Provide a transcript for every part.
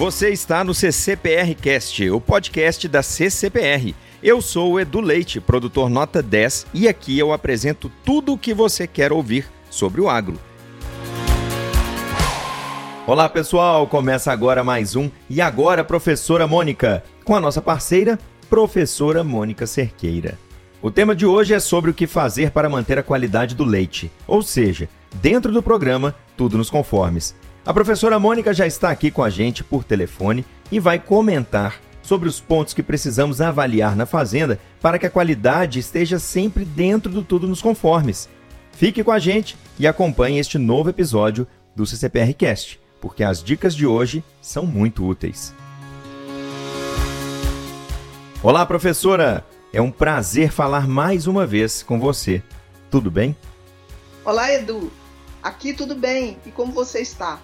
Você está no CCPR Cast, o podcast da CCPR. Eu sou o Edu Leite, produtor nota 10, e aqui eu apresento tudo o que você quer ouvir sobre o agro. Olá pessoal, começa agora mais um E Agora Professora Mônica, com a nossa parceira, Professora Mônica Cerqueira. O tema de hoje é sobre o que fazer para manter a qualidade do leite, ou seja, dentro do programa Tudo nos Conformes. A professora Mônica já está aqui com a gente por telefone e vai comentar sobre os pontos que precisamos avaliar na fazenda para que a qualidade esteja sempre dentro do tudo nos conformes. Fique com a gente e acompanhe este novo episódio do CCPR Cast, porque as dicas de hoje são muito úteis. Olá, professora! É um prazer falar mais uma vez com você. Tudo bem? Olá, Edu. Aqui tudo bem. E como você está?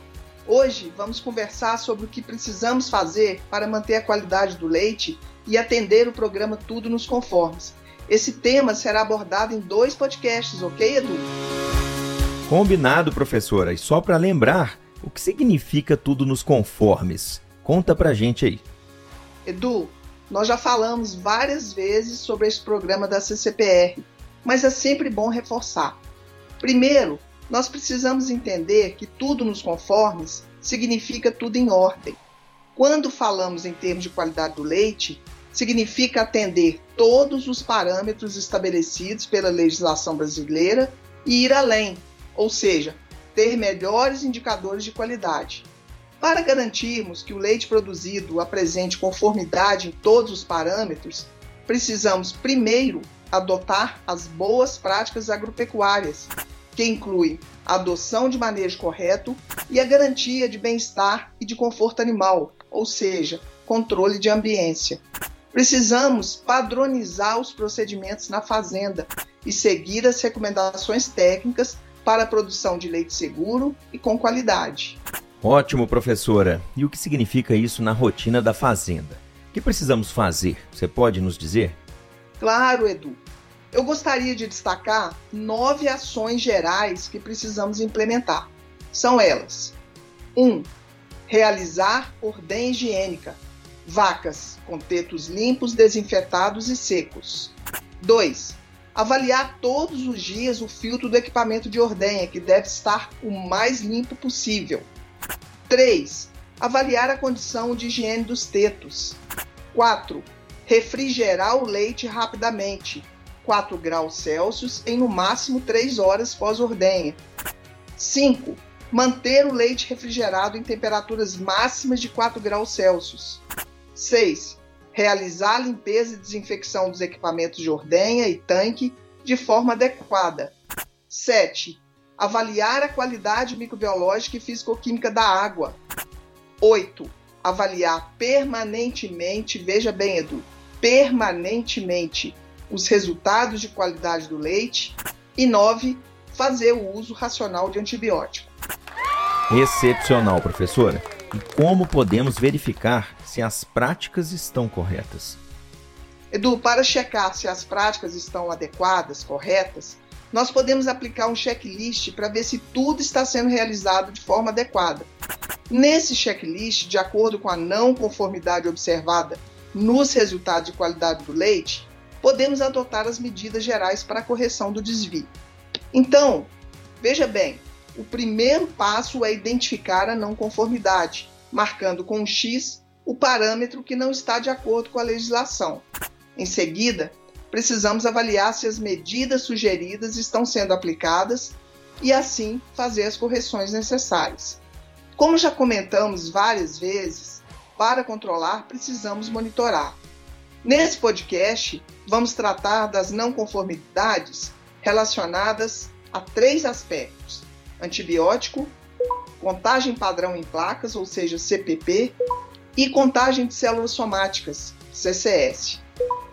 Hoje vamos conversar sobre o que precisamos fazer para manter a qualidade do leite e atender o programa Tudo nos Conformes. Esse tema será abordado em dois podcasts, ok, Edu? Combinado, professora. E só para lembrar, o que significa Tudo nos Conformes? Conta pra gente aí. Edu, nós já falamos várias vezes sobre esse programa da CCPR, mas é sempre bom reforçar. Primeiro, nós precisamos entender que tudo nos conformes significa tudo em ordem. Quando falamos em termos de qualidade do leite, significa atender todos os parâmetros estabelecidos pela legislação brasileira e ir além, ou seja, ter melhores indicadores de qualidade. Para garantirmos que o leite produzido apresente conformidade em todos os parâmetros, precisamos primeiro adotar as boas práticas agropecuárias, que inclui a adoção de manejo correto e a garantia de bem-estar e de conforto animal, ou seja, controle de ambiência. Precisamos padronizar os procedimentos na fazenda e seguir as recomendações técnicas para a produção de leite seguro e com qualidade. Ótimo, professora. E o que significa isso na rotina da fazenda? O que precisamos fazer? Você pode nos dizer? Claro, Edu. Eu gostaria de destacar nove ações gerais que precisamos implementar. São elas: 1. Um, realizar ordem higiênica. Vacas com tetos limpos, desinfetados e secos. 2. Avaliar todos os dias o filtro do equipamento de ordenha, que deve estar o mais limpo possível. 3. Avaliar a condição de higiene dos tetos. 4. Refrigerar o leite rapidamente, 4 graus Celsius em no máximo 3 horas pós-ordenha. 5. Manter o leite refrigerado em temperaturas máximas de 4 graus Celsius. 6. Realizar a limpeza e desinfecção dos equipamentos de ordenha e tanque de forma adequada. 7. Avaliar a qualidade microbiológica e fisicoquímica da água. 8. Avaliar permanentemente, veja bem, Edu, permanentemente os resultados de qualidade do leite. E 9. Fazer o uso racional de antibiótico. Excepcional, professora. E como podemos verificar se as práticas estão corretas? Edu, para checar se as práticas estão adequadas, corretas, nós podemos aplicar um checklist para ver se tudo está sendo realizado de forma adequada. Nesse checklist, de acordo com a não conformidade observada nos resultados de qualidade do leite, podemos adotar as medidas gerais para a correção do desvio. Então, veja bem, o primeiro passo é identificar a não conformidade, marcando com um X o parâmetro que não está de acordo com a legislação. Em seguida, precisamos avaliar se as medidas sugeridas estão sendo aplicadas e assim fazer as correções necessárias. Como já comentamos várias vezes, para controlar precisamos monitorar. Nesse podcast, vamos tratar das não conformidades relacionadas a três aspectos: antibiótico, contagem padrão em placas, ou seja, CPP, e contagem de células somáticas, CCS.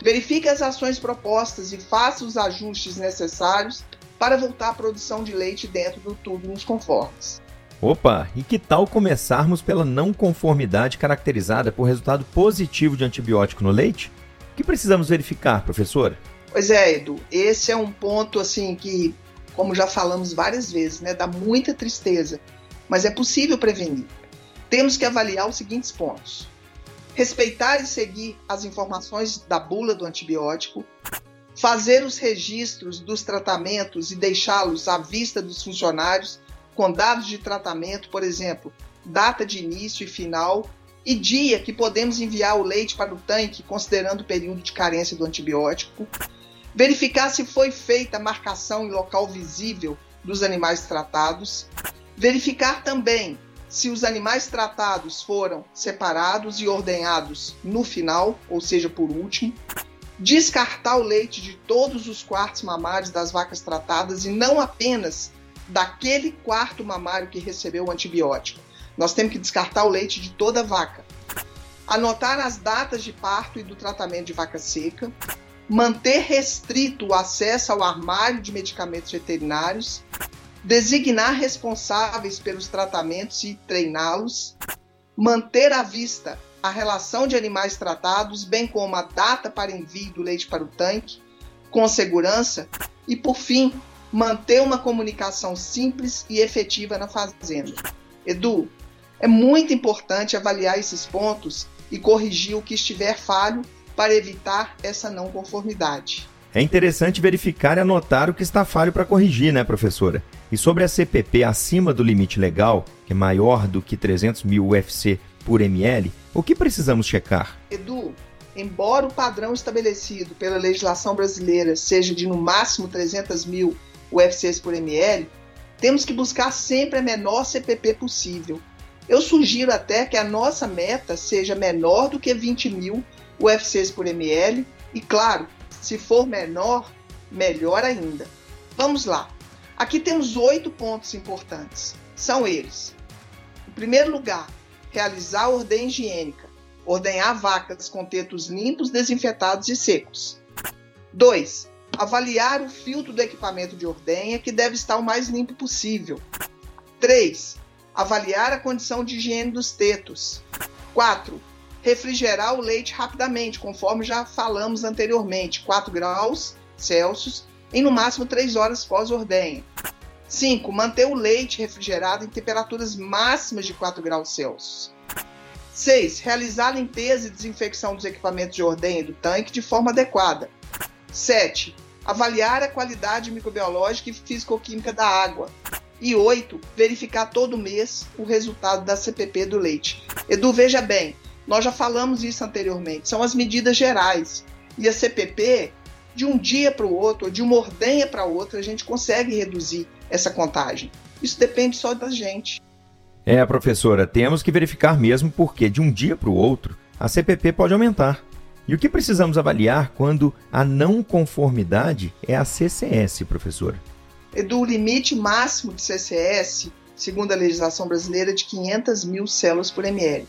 Verifique as ações propostas e faça os ajustes necessários para voltar à produção de leite dentro do tubo nos conformes. Opa, e que tal começarmos pela não conformidade caracterizada por resultado positivo de antibiótico no leite? O que precisamos verificar, professora? Pois é, Edu, esse é um ponto assim que, como já falamos várias vezes, né, dá muita tristeza, mas é possível prevenir. temos que avaliar os seguintes pontos: respeitar e seguir as informações da bula do antibiótico, fazer os registros dos tratamentos e deixá-los à vista dos funcionários com dados de tratamento, por exemplo, data de início e final e dia que podemos enviar o leite para o tanque, considerando o período de carência do antibiótico. Verificar se foi feita a marcação em local visível dos animais tratados. Verificar também se os animais tratados foram separados e ordenhados no final, ou seja, por último. Descartar o leite de todos os quartos mamários das vacas tratadas e não apenas daquele quarto mamário que recebeu o antibiótico. Nós temos que descartar o leite de toda vaca. Anotar as datas de parto e do tratamento de vaca seca. Manter restrito o acesso ao armário de medicamentos veterinários. Designar responsáveis pelos tratamentos e treiná-los. Manter à vista a relação de animais tratados, bem como a data para envio do leite para o tanque, com segurança. E, por fim, manter uma comunicação simples e efetiva na fazenda. Edu, é muito importante avaliar esses pontos e corrigir o que estiver falho para evitar essa não conformidade. É interessante verificar e anotar o que está falho para corrigir, né, professora? E sobre a CPP acima do limite legal, que é maior do que 300 mil UFC por ml, o que precisamos checar? Edu, embora o padrão estabelecido pela legislação brasileira seja de no máximo 300 mil UFCs por ml, temos que buscar sempre a menor CPP possível eu sugiro até que a nossa meta seja menor do que 20 mil UFCs por ml e, claro, se for menor, melhor ainda. Vamos lá. Aqui temos oito pontos importantes. São eles: em primeiro lugar, realizar a ordem higiênica, ordenhar vacas com tetos limpos, desinfetados e secos. 2. Avaliar o filtro do equipamento de ordenha, que deve estar o mais limpo possível. 3 avaliar a condição de higiene dos tetos. 4. Refrigerar o leite rapidamente, conforme já falamos anteriormente, 4 graus Celsius em no máximo 3 horas pós-ordenha. 5. Manter o leite refrigerado em temperaturas máximas de 4 graus Celsius. 6. Realizar a limpeza e desinfecção dos equipamentos de ordenha e do tanque de forma adequada. 7. Avaliar a qualidade microbiológica e físico-química da água. E oito, verificar todo mês o resultado da CPP do leite. Edu, veja bem, nós já falamos isso anteriormente, são as medidas gerais. E a CPP, de um dia para o outro, ou de uma ordenha para outra, a gente consegue reduzir essa contagem. Isso depende só da gente. É, professora, temos que verificar mesmo porque de um dia para o outro a CPP pode aumentar. E o que precisamos avaliar quando a não conformidade é a CCS, professora? Do limite máximo de CCS, segundo a legislação brasileira, é de 500 mil células por ml.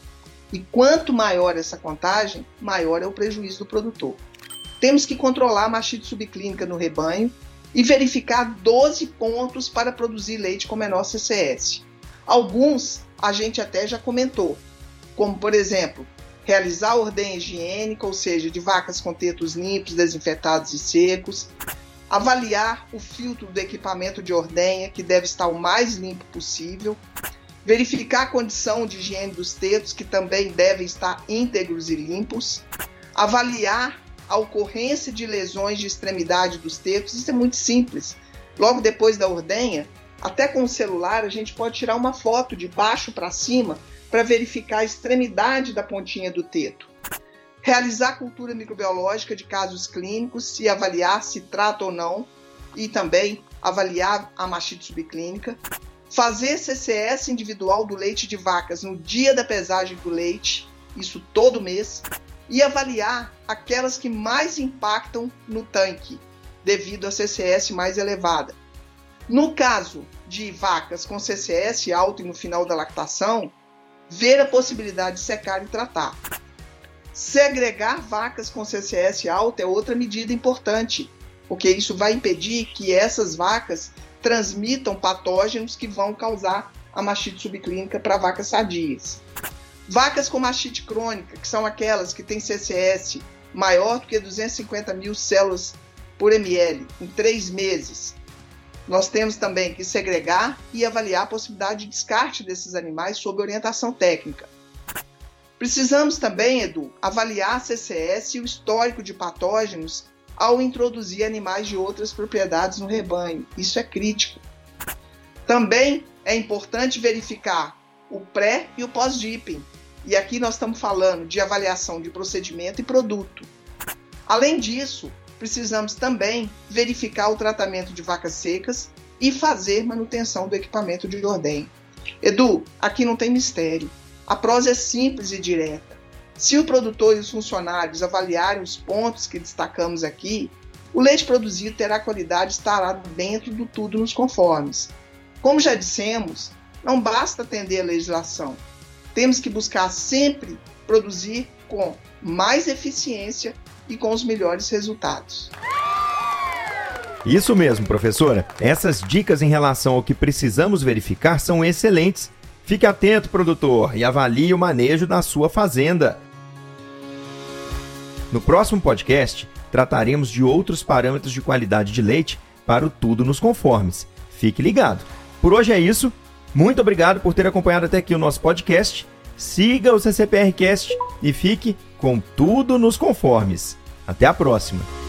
E quanto maior essa contagem, maior é o prejuízo do produtor. Temos que controlar a mastite subclínica no rebanho e verificar 12 pontos para produzir leite com menor CCS. Alguns a gente até já comentou, como por exemplo, realizar ordem higiênica, ou seja, de vacas com tetos limpos, desinfetados e secos, avaliar o filtro do equipamento de ordenha, que deve estar o mais limpo possível, verificar a condição de higiene dos tetos, que também devem estar íntegros e limpos, avaliar a ocorrência de lesões de extremidade dos tetos, isso é muito simples. Logo depois da ordenha, até com o celular, a gente pode tirar uma foto de baixo para cima para verificar a extremidade da pontinha do teto realizar cultura microbiológica de casos clínicos e avaliar se trata ou não, e também avaliar a mastite subclínica, fazer CCS individual do leite de vacas no dia da pesagem do leite, isso todo mês, e avaliar aquelas que mais impactam no tanque, devido a CCS mais elevada. No caso de vacas com CCS alto e no final da lactação, ver a possibilidade de secar e tratar. Segregar vacas com CCS alta é outra medida importante, porque isso vai impedir que essas vacas transmitam patógenos que vão causar a mastite subclínica para vacas sadias. Vacas com mastite crônica, que são aquelas que têm CCS maior do que 250 mil células por ml em três meses, Nós temos também que segregar e avaliar a possibilidade de descarte desses animais sob orientação técnica. Precisamos também, Edu, avaliar a CCS e o histórico de patógenos ao introduzir animais de outras propriedades no rebanho. Isso é crítico. Também é importante verificar o pré e o pós-dipping. E aqui nós estamos falando de avaliação de procedimento e produto. Além disso, precisamos também verificar o tratamento de vacas secas e fazer manutenção do equipamento de ordenha. Edu, aqui não tem mistério. A prosa é simples e direta. Se o produtor e os funcionários avaliarem os pontos que destacamos aqui, o leite produzido terá qualidade e estará dentro do tudo nos conformes. Como já dissemos, não basta atender a legislação. Temos que buscar sempre produzir com mais eficiência e com os melhores resultados. Isso mesmo, professora. Essas dicas em relação ao que precisamos verificar são excelentes. Fique atento, produtor, e avalie o manejo da sua fazenda. No próximo podcast, trataremos de outros parâmetros de qualidade de leite para o Tudo nos Conformes. Fique ligado. Por hoje é isso. Muito obrigado por ter acompanhado até aqui o nosso podcast. Siga o CCPRcast e fique com tudo nos conformes. Até a próxima!